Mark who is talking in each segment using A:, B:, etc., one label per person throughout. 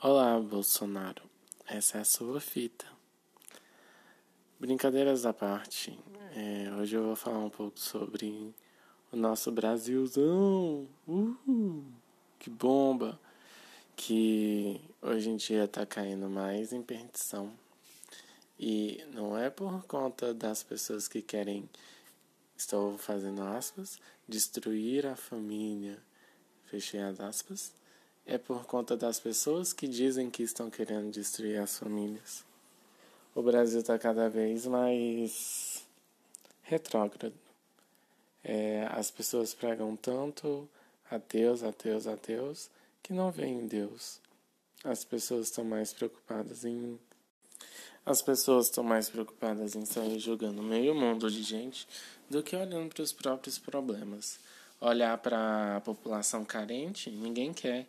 A: Olá, Bolsonaro. Essa é a sua fita. Brincadeiras à parte, é, hoje eu vou falar um pouco sobre o nosso Brasilzão. Uhul, que bomba! Que hoje em dia está caindo mais em perdição. E não é por conta das pessoas que querem, estou fazendo aspas, destruir a família, fechei as aspas é por conta das pessoas que dizem que estão querendo destruir as famílias. O Brasil está cada vez mais retrógrado. É, as pessoas pregam tanto a Deus, a Deus, a Deus, que não veem Deus. As pessoas estão mais preocupadas em. As pessoas estão mais preocupadas em sair julgando meio mundo de gente do que olhando para os próprios problemas. Olhar para a população carente, ninguém quer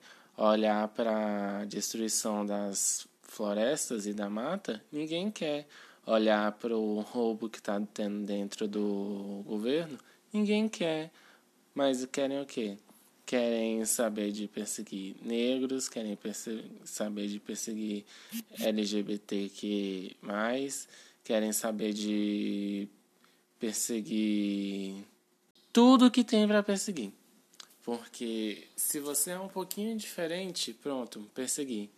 A: olhar para a destruição das florestas e da mata, ninguém quer olhar para o roubo que está tendo dentro do governo, ninguém quer. Mas querem o quê? Querem saber de perseguir negros, querem saber de perseguir LGBTQ+, querem saber de perseguir tudo que tem para perseguir. Porque se você é um pouquinho diferente, pronto, persegui.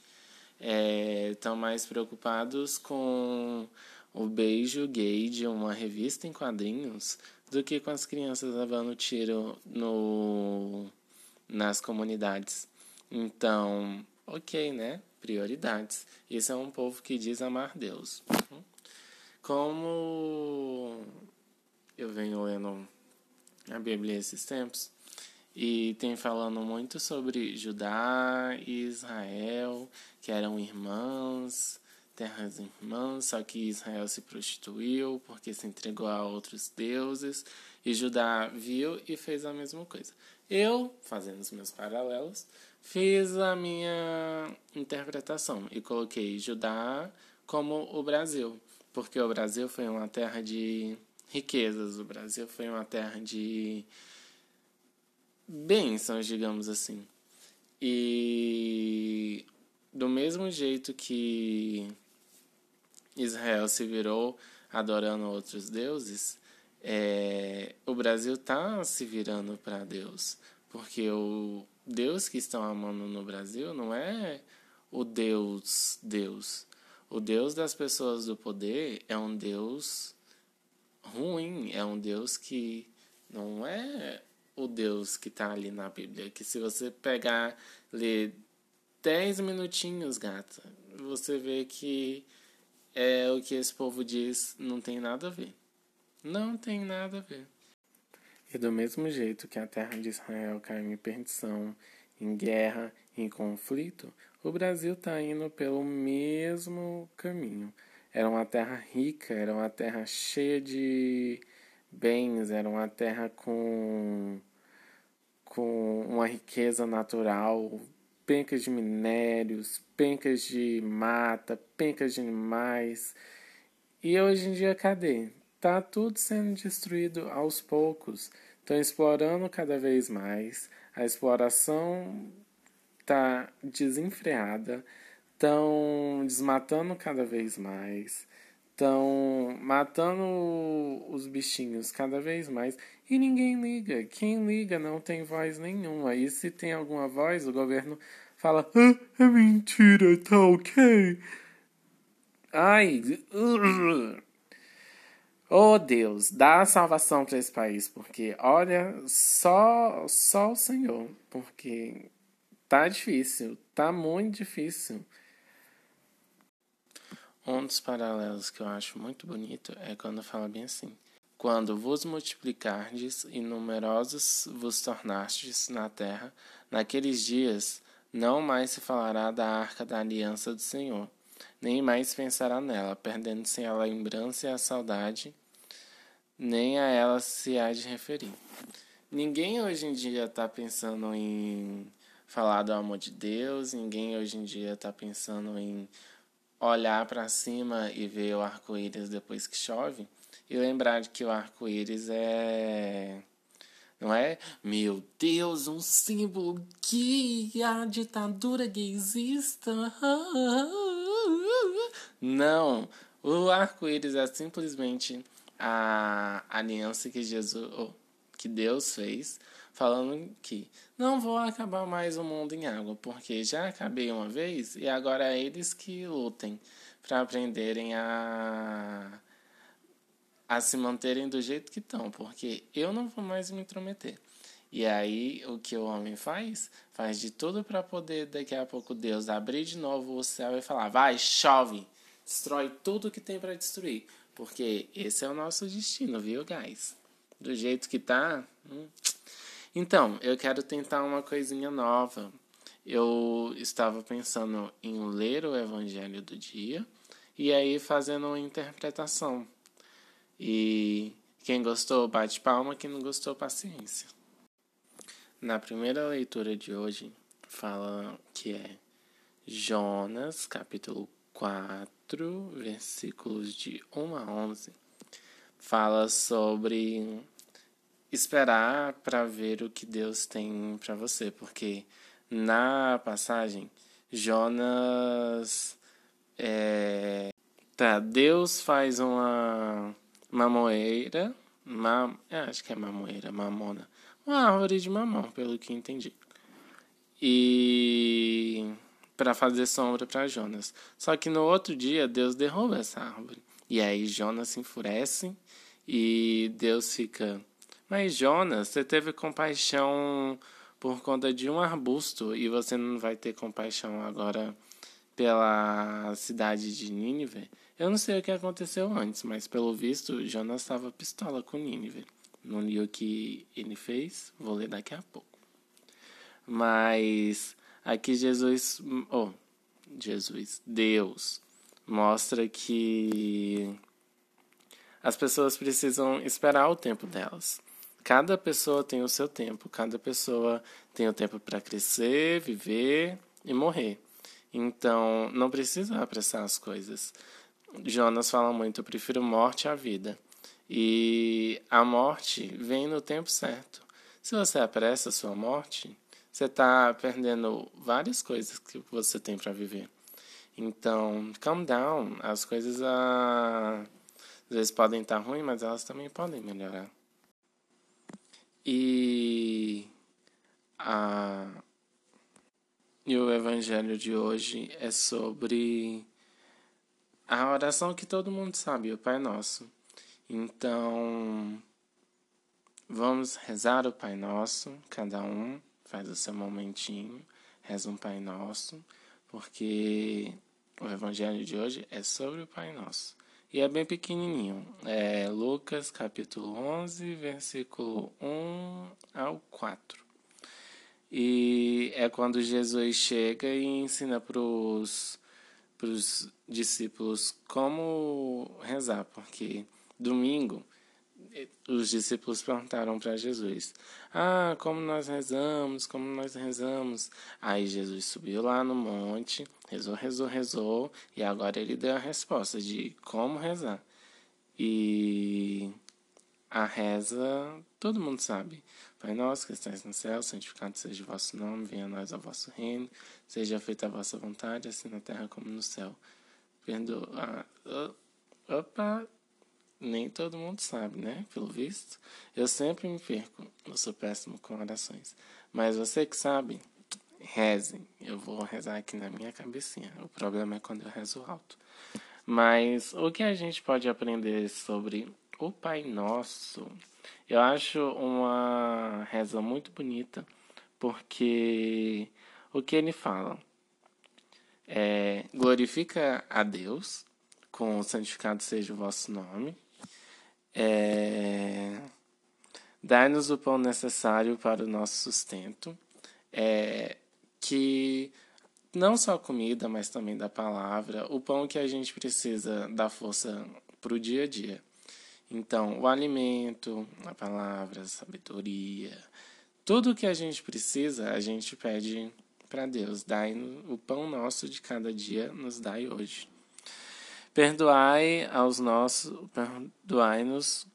A: Estão é, mais preocupados com o beijo gay de uma revista em quadrinhos do que com as crianças levando tiro no, nas comunidades. Então, ok, né? Prioridades. Isso é um povo que diz amar Deus. Como eu venho lendo a Bíblia esses tempos, e tem falando muito sobre Judá e Israel, que eram irmãs, terras irmãs, só que Israel se prostituiu porque se entregou a outros deuses, e Judá viu e fez a mesma coisa. Eu, fazendo os meus paralelos, fiz a minha interpretação e coloquei Judá como o Brasil, porque o Brasil foi uma terra de riquezas, o Brasil foi uma terra de bênçãos, digamos assim. E do mesmo jeito que Israel se virou adorando outros deuses, é, o Brasil está se virando para Deus. Porque o Deus que estão amando no Brasil não é o Deus Deus. O Deus das pessoas do poder é um Deus ruim, é um Deus que não é o Deus que está ali na Bíblia. Que se você pegar, ler 10 minutinhos, gata, você vê que é o que esse povo diz não tem nada a ver. Não tem nada a ver. E do mesmo jeito que a terra de Israel caiu em perdição, em guerra, em conflito, o Brasil está indo pelo mesmo caminho. Era uma terra rica, era uma terra cheia de bens, era uma terra com, com uma riqueza natural, pencas de minérios, pencas de mata, pencas de animais. E hoje em dia, cadê? Tá tudo sendo destruído aos poucos. Estão explorando cada vez mais. A exploração está desenfreada. Estão desmatando cada vez mais estão matando os bichinhos cada vez mais e ninguém liga. Quem liga não tem voz nenhuma. E se tem alguma voz, o governo fala: ah, é mentira, tá ok. Ai. Uh, oh Deus, dá salvação para esse país, porque olha, só, só o Senhor, porque tá difícil, tá muito difícil. Um dos paralelos que eu acho muito bonito é quando fala bem assim: Quando vos multiplicardes e numerosos vos tornastes na terra, naqueles dias não mais se falará da arca da aliança do Senhor, nem mais pensará nela, perdendo-se a lembrança e a saudade, nem a ela se há de referir. Ninguém hoje em dia está pensando em falar do amor de Deus, ninguém hoje em dia está pensando em olhar para cima e ver o arco-íris depois que chove e lembrar de que o arco-íris é Não é? Meu Deus, um símbolo que a ditadura gaysista. Não, o arco-íris é simplesmente a aliança que Jesus, que Deus fez, falando que não vou acabar mais o mundo em água, porque já acabei uma vez e agora é eles que lutem para aprenderem a a se manterem do jeito que estão, porque eu não vou mais me intrometer. E aí, o que o homem faz? Faz de tudo para poder, daqui a pouco, Deus abrir de novo o céu e falar: vai, chove, destrói tudo que tem para destruir. Porque esse é o nosso destino, viu, guys? Do jeito que tá. Hum. Então, eu quero tentar uma coisinha nova. Eu estava pensando em ler o Evangelho do dia e aí fazendo uma interpretação. E quem gostou, bate palma, quem não gostou, paciência. Na primeira leitura de hoje, fala que é Jonas, capítulo 4, versículos de 1 a 11. Fala sobre esperar para ver o que Deus tem para você, porque na passagem Jonas é, tá, Deus faz uma mamoeira, mam, é, acho que é mamoeira, mamona, uma árvore de mamão, pelo que entendi. E para fazer sombra para Jonas. Só que no outro dia Deus derruba essa árvore. E aí Jonas se enfurece e Deus fica: "Mas Jonas, você teve compaixão por conta de um arbusto e você não vai ter compaixão agora pela cidade de Nínive?" Eu não sei o que aconteceu antes, mas pelo visto Jonas estava pistola com Nínive. Não li o que ele fez, vou ler daqui a pouco. Mas aqui Jesus, oh, Jesus, Deus mostra que as pessoas precisam esperar o tempo delas. Cada pessoa tem o seu tempo, cada pessoa tem o tempo para crescer, viver e morrer. Então, não precisa apressar as coisas. Jonas fala muito: eu prefiro morte à vida. E a morte vem no tempo certo. Se você apressa a sua morte, você está perdendo várias coisas que você tem para viver. Então, calm down. As coisas ah, às vezes podem estar tá ruins, mas elas também podem melhorar. E, a, e o evangelho de hoje é sobre a oração que todo mundo sabe, o Pai Nosso. Então, vamos rezar o Pai Nosso, cada um faz o seu momentinho, reza um Pai Nosso, porque o Evangelho de hoje é sobre o Pai Nosso. E é bem pequenininho. É Lucas capítulo 11, versículo 1 ao 4. E é quando Jesus chega e ensina para os discípulos como rezar, porque domingo os discípulos perguntaram para Jesus: Ah, como nós rezamos, como nós rezamos. Aí Jesus subiu lá no monte, rezou, rezou, rezou, e agora ele deu a resposta de como rezar. E a reza, todo mundo sabe. Pai nosso que estás no céu, santificado seja o vosso nome, venha a nós o vosso reino, seja feita a vossa vontade, assim na terra como no céu. Perdoa. Ah, opa, nem todo mundo sabe, né? Pelo visto. Eu sempre me perco, eu sou péssimo com orações. Mas você que sabe, rezem. Eu vou rezar aqui na minha cabecinha. O problema é quando eu rezo alto. Mas o que a gente pode aprender sobre o Pai Nosso. Eu acho uma reza muito bonita, porque o que ele fala é glorifica a Deus, com santificado seja o vosso nome, é, dai-nos o pão necessário para o nosso sustento, é, que não só comida, mas também da palavra, o pão que a gente precisa dar força para o dia a dia. Então, o alimento, a palavra, a sabedoria, tudo que a gente precisa, a gente pede para Deus. Dai o pão nosso de cada dia, nos dai hoje. Perdoai aos nossos, perdoai-nos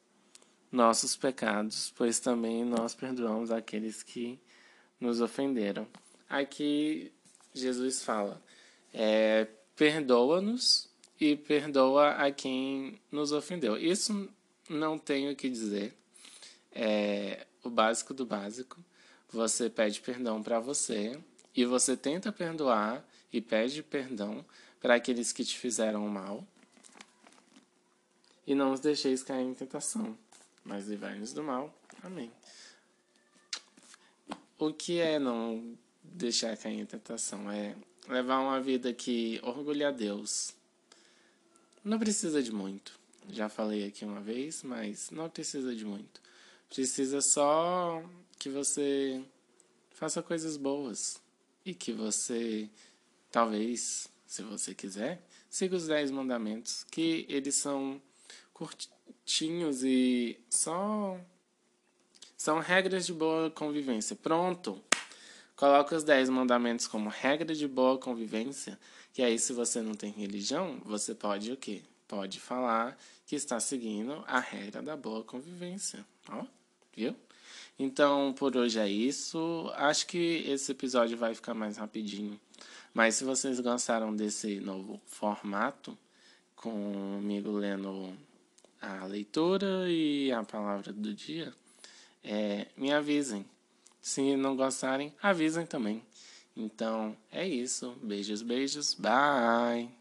A: nossos pecados, pois também nós perdoamos aqueles que nos ofenderam. Aqui Jesus fala: é, perdoa-nos e perdoa a quem nos ofendeu. Isso não tenho o que dizer. É o básico do básico. Você pede perdão para você e você tenta perdoar e pede perdão para aqueles que te fizeram mal. E não os deixeis cair em tentação, mas livrai-nos do mal. Amém. O que é não deixar cair em tentação? É levar uma vida que orgulha a Deus. Não precisa de muito. Já falei aqui uma vez, mas não precisa de muito. Precisa só que você faça coisas boas e que você, talvez, se você quiser, siga os dez mandamentos, que eles são curtinhos e só são regras de boa convivência. Pronto. Coloca os dez mandamentos como regra de boa convivência, que aí se você não tem religião, você pode o quê? Pode falar que está seguindo a regra da boa convivência. Ó, viu? Então, por hoje é isso. Acho que esse episódio vai ficar mais rapidinho. Mas se vocês gostaram desse novo formato, comigo lendo a leitura e a palavra do dia, é, me avisem. Se não gostarem, avisem também. Então é isso. Beijos, beijos. Bye.